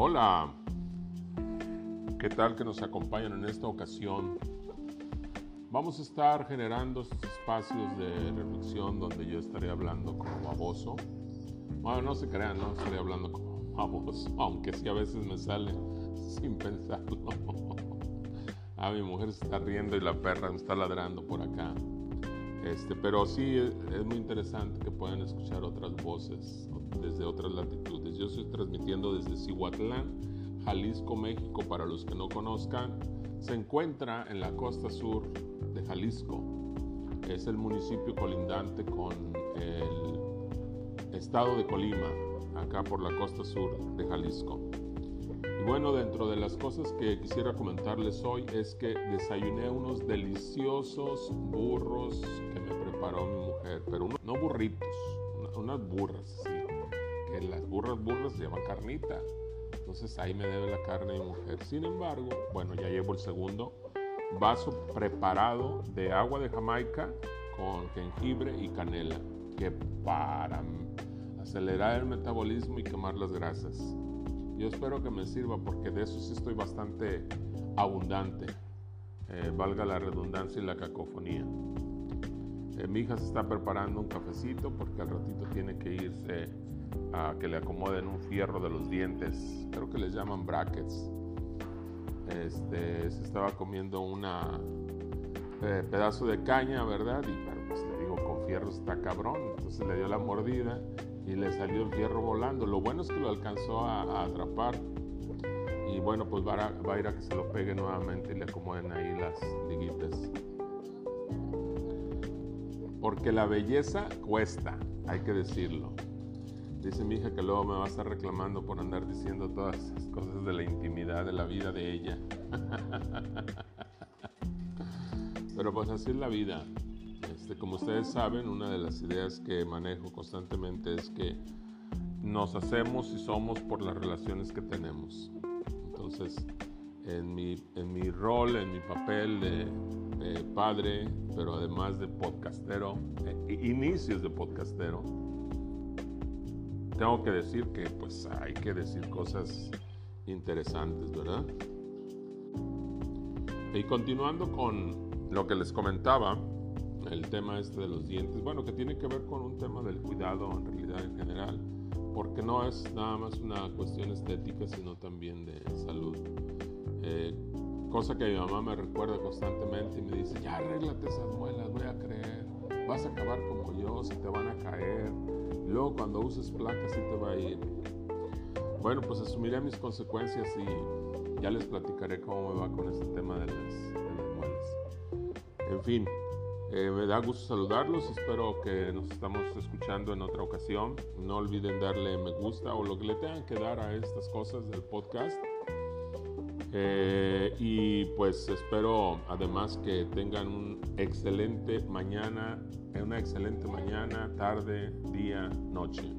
Hola, ¿qué tal que nos acompañan en esta ocasión? Vamos a estar generando estos espacios de reflexión donde yo estaré hablando como baboso. Bueno, no se crean, no estaré hablando como baboso, aunque sí a veces me sale sin pensarlo. ah, mi mujer se está riendo y la perra me está ladrando por acá. Este, pero sí es, es, muy interesante que puedan escuchar otras voces desde otras latitudes. Yo estoy transmitiendo desde Cihuatlán, Jalisco, México, para los que no conozcan. Se encuentra en la costa sur de Jalisco. Es el municipio colindante con el estado de Colima, acá por la costa sur de Jalisco. Bueno, dentro de las cosas que quisiera comentarles hoy es que desayuné unos deliciosos burros que me preparó mi mujer, pero no burritos, unas burras, sí, que las burras burras llevan carnita. Entonces ahí me debe la carne mi mujer. Sin embargo, bueno, ya llevo el segundo vaso preparado de agua de Jamaica con jengibre y canela, que para acelerar el metabolismo y quemar las grasas. Yo espero que me sirva porque de eso sí estoy bastante abundante, eh, valga la redundancia y la cacofonía. Eh, mi hija se está preparando un cafecito porque al ratito tiene que irse a que le acomoden un fierro de los dientes, creo que les llaman brackets. Este, se estaba comiendo una eh, pedazo de caña, ¿verdad? Y pero pues le digo, con fierro está cabrón. Entonces le dio la mordida y le salió el fierro volando. Lo bueno es que lo alcanzó a, atrapar. Y bueno, pues va a, va a, ir a que se lo pegue nuevamente y le acomoden ahí las liguitas. Porque la belleza cuesta, hay que decirlo. Dice mi hija que luego me va a estar reclamando por andar diciendo todas esas cosas de la intimidad de la vida de ella. Pero pues así es la vida. Como ustedes saben, una de las ideas que manejo constantemente es que nos hacemos y somos por las relaciones que tenemos. Entonces, en mi, en mi rol, en mi papel de, de padre, pero además de podcastero, eh, inicios de podcastero, tengo que decir que pues hay que decir cosas interesantes, ¿verdad? Y continuando con lo que les comentaba, el tema este de los dientes, bueno, que tiene que ver con un tema del cuidado en realidad en general, porque no es nada más una cuestión estética, sino también de salud. Eh, cosa que mi mamá me recuerda constantemente y me dice, ya arréglate esas muelas, voy a creer, vas a acabar como yo, se te van a caer, luego cuando uses placas sí te va a ir. Bueno, pues asumiré mis consecuencias y ya les platicaré cómo me va con este tema de las, de las muelas. En fin, eh, me da gusto saludarlos, espero que nos estamos escuchando en otra ocasión. No olviden darle me gusta o lo que le tengan que dar a estas cosas del podcast. Eh, y pues espero además que tengan un excelente mañana, una excelente mañana, tarde, día, noche.